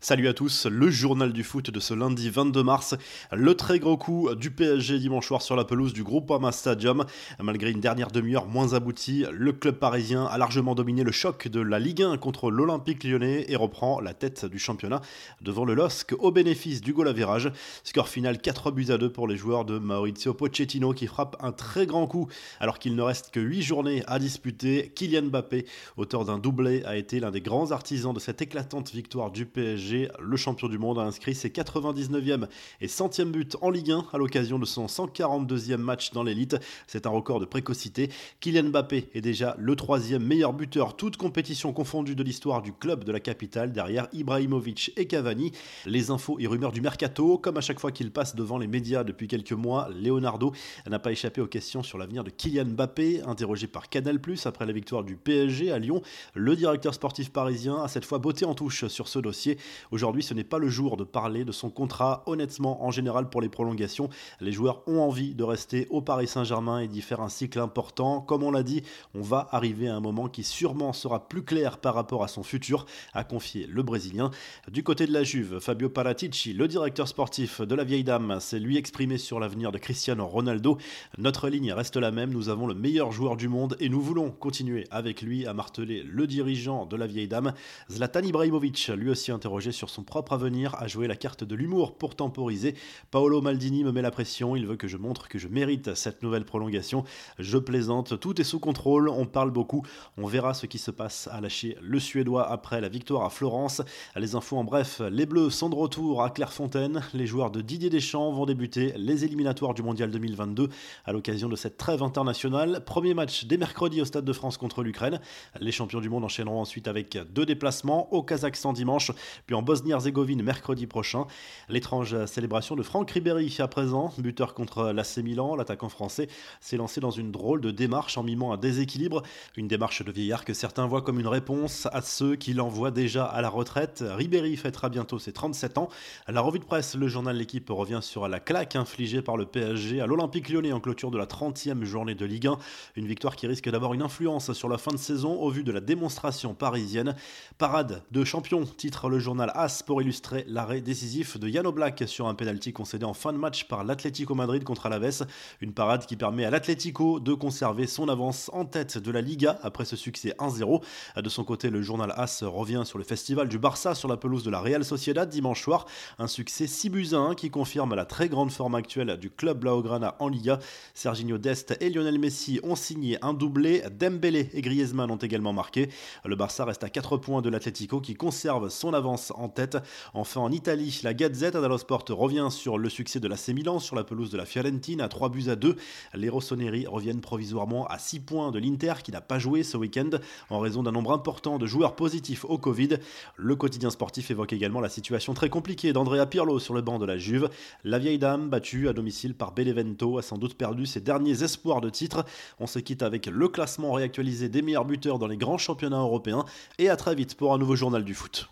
Salut à tous, le journal du foot de ce lundi 22 mars. Le très gros coup du PSG dimanche soir sur la pelouse du Groupama Stadium. Malgré une dernière demi-heure moins aboutie, le club parisien a largement dominé le choc de la Ligue 1 contre l'Olympique lyonnais et reprend la tête du championnat devant le LOSC au bénéfice du goal à virage. Score final 4 buts à 2 pour les joueurs de Maurizio Pochettino qui frappe un très grand coup alors qu'il ne reste que 8 journées à disputer. Kylian Mbappé, auteur d'un doublé, a été l'un des grands artisans de cette éclatante victoire du PSG le champion du monde a inscrit ses 99e et 100e buts en Ligue 1 à l'occasion de son 142e match dans l'élite. C'est un record de précocité. Kylian Mbappé est déjà le troisième meilleur buteur, toute compétition confondue de l'histoire du club de la capitale, derrière Ibrahimovic et Cavani. Les infos et rumeurs du mercato, comme à chaque fois qu'il passe devant les médias depuis quelques mois, Leonardo n'a pas échappé aux questions sur l'avenir de Kylian Mbappé. Interrogé par Canal+, après la victoire du PSG à Lyon, le directeur sportif parisien a cette fois botté en touche sur ce dossier. Aujourd'hui, ce n'est pas le jour de parler de son contrat. Honnêtement, en général, pour les prolongations, les joueurs ont envie de rester au Paris Saint-Germain et d'y faire un cycle important. Comme on l'a dit, on va arriver à un moment qui sûrement sera plus clair par rapport à son futur, a confié le Brésilien. Du côté de la Juve, Fabio Paratici, le directeur sportif de la vieille dame, s'est lui exprimé sur l'avenir de Cristiano Ronaldo. Notre ligne reste la même, nous avons le meilleur joueur du monde et nous voulons continuer avec lui, a martelé le dirigeant de la vieille dame. Zlatan Ibrahimovic, lui aussi interrogé sur son propre avenir, a joué la carte de l'humour pour temporiser. Paolo Maldini me met la pression, il veut que je montre que je mérite cette nouvelle prolongation. Je plaisante, tout est sous contrôle, on parle beaucoup, on verra ce qui se passe à lâcher le Suédois après la victoire à Florence. Les infos en bref, les Bleus sont de retour à Clairefontaine, les joueurs de Didier Deschamps vont débuter les éliminatoires du Mondial 2022 à l'occasion de cette trêve internationale. Premier match dès mercredi au Stade de France contre l'Ukraine. Les champions du monde enchaîneront ensuite avec deux déplacements au Kazakhstan dimanche, puis en Bosnie-Herzégovine mercredi prochain. L'étrange célébration de Franck Ribéry à présent, buteur contre l'AC Milan, l'attaquant français s'est lancé dans une drôle de démarche en mimant un déséquilibre, une démarche de vieillard que certains voient comme une réponse à ceux qui l'envoient déjà à la retraite. Ribéry fêtera bientôt ses 37 ans. La revue de presse, le journal L'équipe revient sur la claque infligée par le PSG à l'Olympique lyonnais en clôture de la 30e journée de Ligue 1, une victoire qui risque d'avoir une influence sur la fin de saison au vu de la démonstration parisienne. Parade de champion, titre le journal As pour illustrer l'arrêt décisif de Jan sur un penalty concédé en fin de match par l'Atlético Madrid contre Alaves. Une parade qui permet à l'Atlético de conserver son avance en tête de la Liga après ce succès 1-0. De son côté, le journal As revient sur le festival du Barça sur la pelouse de la Real Sociedad dimanche soir. Un succès 6 buts 1 qui confirme la très grande forme actuelle du club Blaugrana en Liga. Serginho Dest et Lionel Messi ont signé un doublé. Dembélé et Griezmann ont également marqué. Le Barça reste à 4 points de l'Atlético qui conserve son avance en tête. Enfin, en Italie, la Gazzetta dello Sport revient sur le succès de l'AC Milan sur la pelouse de la Fiorentina à 3 buts à 2. Les Rossoneri reviennent provisoirement à 6 points de l'Inter qui n'a pas joué ce week-end en raison d'un nombre important de joueurs positifs au Covid. Le quotidien sportif évoque également la situation très compliquée d'Andrea Pirlo sur le banc de la Juve. La vieille dame, battue à domicile par Benevento, a sans doute perdu ses derniers espoirs de titre. On se quitte avec le classement réactualisé des meilleurs buteurs dans les grands championnats européens et à très vite pour un nouveau journal du foot.